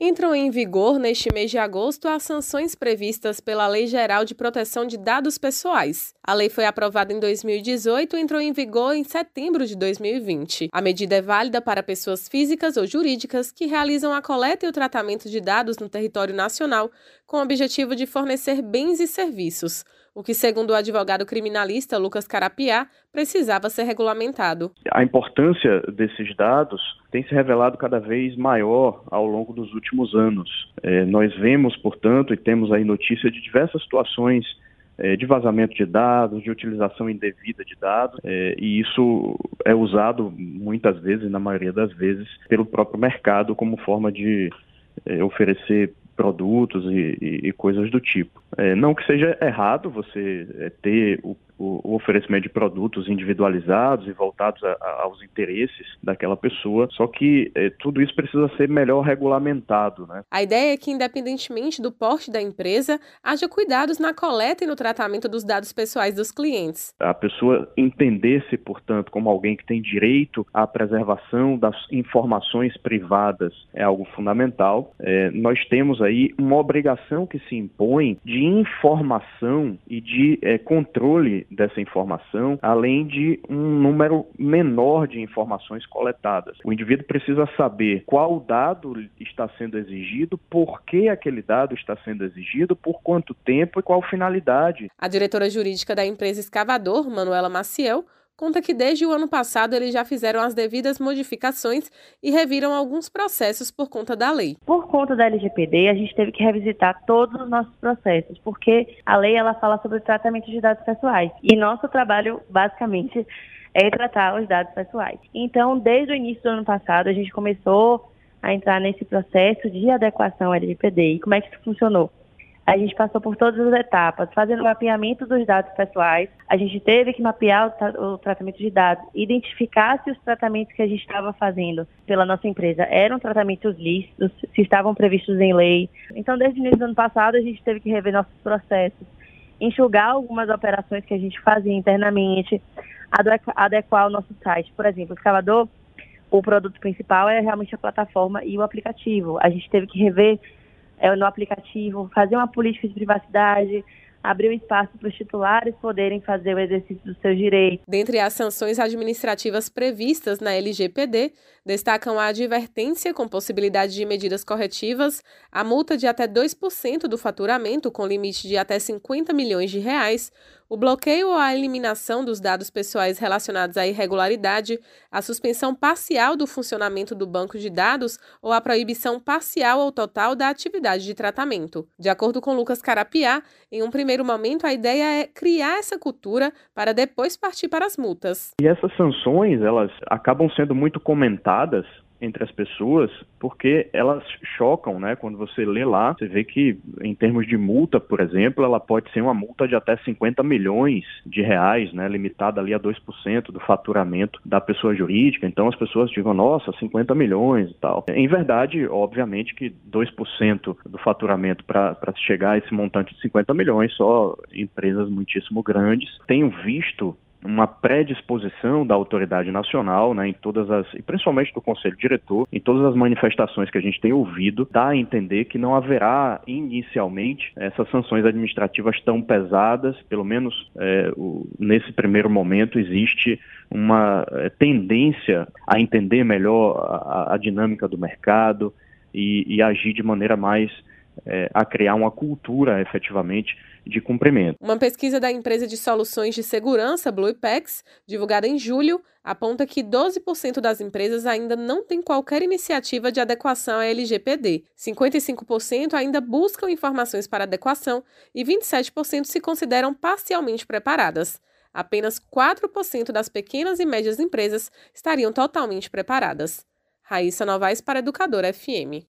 Entram em vigor neste mês de agosto as sanções previstas pela Lei Geral de Proteção de Dados Pessoais. A lei foi aprovada em 2018 e entrou em vigor em setembro de 2020. A medida é válida para pessoas físicas ou jurídicas que realizam a coleta e o tratamento de dados no território nacional com o objetivo de fornecer bens e serviços, o que, segundo o advogado criminalista Lucas Carapiá, precisava ser regulamentado. A importância desses dados tem se revelado cada vez maior ao longo dos últimos anos. É, nós vemos, portanto, e temos aí notícia de diversas situações é, de vazamento de dados, de utilização indevida de dados, é, e isso é usado muitas vezes, na maioria das vezes, pelo próprio mercado como forma de é, oferecer produtos e, e, e coisas do tipo. É, não que seja errado você é, ter o o, oferecimento de produtos individualizados e voltados a, a, aos interesses daquela pessoa, só que é, tudo isso precisa ser melhor regulamentado. Né? A ideia é que, independentemente do porte da empresa, haja cuidados na coleta e no tratamento dos dados pessoais dos clientes. A pessoa entender-se, portanto, como alguém que tem direito à preservação das informações privadas é algo fundamental. É, nós temos aí uma obrigação que se impõe de informação e de é, controle dessa informação, além de um número menor de informações coletadas. O indivíduo precisa saber qual dado está sendo exigido, por que aquele dado está sendo exigido, por quanto tempo e qual finalidade. A diretora jurídica da empresa Escavador, Manuela Maciel, conta que desde o ano passado eles já fizeram as devidas modificações e reviram alguns processos por conta da lei. Por conta da LGPD, a gente teve que revisitar todos os nossos processos, porque a lei ela fala sobre o tratamento de dados pessoais. E nosso trabalho, basicamente, é tratar os dados pessoais. Então, desde o início do ano passado, a gente começou a entrar nesse processo de adequação à LGPD. E como é que isso funcionou? A gente passou por todas as etapas, fazendo mapeamento dos dados pessoais. A gente teve que mapear o, o tratamento de dados, identificar se os tratamentos que a gente estava fazendo pela nossa empresa eram tratamentos lícitos, se estavam previstos em lei. Então, desde o início do ano passado, a gente teve que rever nossos processos, enxugar algumas operações que a gente fazia internamente, adequar o nosso site. Por exemplo, o escalador, o produto principal é realmente a plataforma e o aplicativo. A gente teve que rever é, no aplicativo, fazer uma política de privacidade, abrir um espaço para os titulares poderem fazer o exercício dos seus direitos. Dentre as sanções administrativas previstas na LGPD, destacam a advertência com possibilidade de medidas corretivas, a multa de até 2% do faturamento com limite de até 50 milhões de reais, o bloqueio ou a eliminação dos dados pessoais relacionados à irregularidade, a suspensão parcial do funcionamento do banco de dados ou a proibição parcial ou total da atividade de tratamento. De acordo com Lucas Carapiá, em um primeiro momento a ideia é criar essa cultura para depois partir para as multas. E essas sanções, elas acabam sendo muito comentadas entre as pessoas, porque elas chocam, né? Quando você lê lá, você vê que em termos de multa, por exemplo, ela pode ser uma multa de até 50 milhões de reais, né? Limitada ali a 2% do faturamento da pessoa jurídica. Então as pessoas digam, nossa, 50 milhões e tal. Em verdade, obviamente que 2% do faturamento para chegar a esse montante de 50 milhões, só empresas muitíssimo grandes. Tenho visto uma predisposição da autoridade nacional, né, em todas as, e principalmente do conselho diretor, em todas as manifestações que a gente tem ouvido, dá a entender que não haverá inicialmente essas sanções administrativas tão pesadas, pelo menos é, o, nesse primeiro momento existe uma é, tendência a entender melhor a, a dinâmica do mercado e, e agir de maneira mais é, a criar uma cultura efetivamente de cumprimento. Uma pesquisa da empresa de soluções de segurança Bluepex, divulgada em julho, aponta que 12% das empresas ainda não têm qualquer iniciativa de adequação à LGPD, 55% ainda buscam informações para adequação e 27% se consideram parcialmente preparadas. Apenas 4% das pequenas e médias empresas estariam totalmente preparadas. Raíssa Novaes para Educadora FM.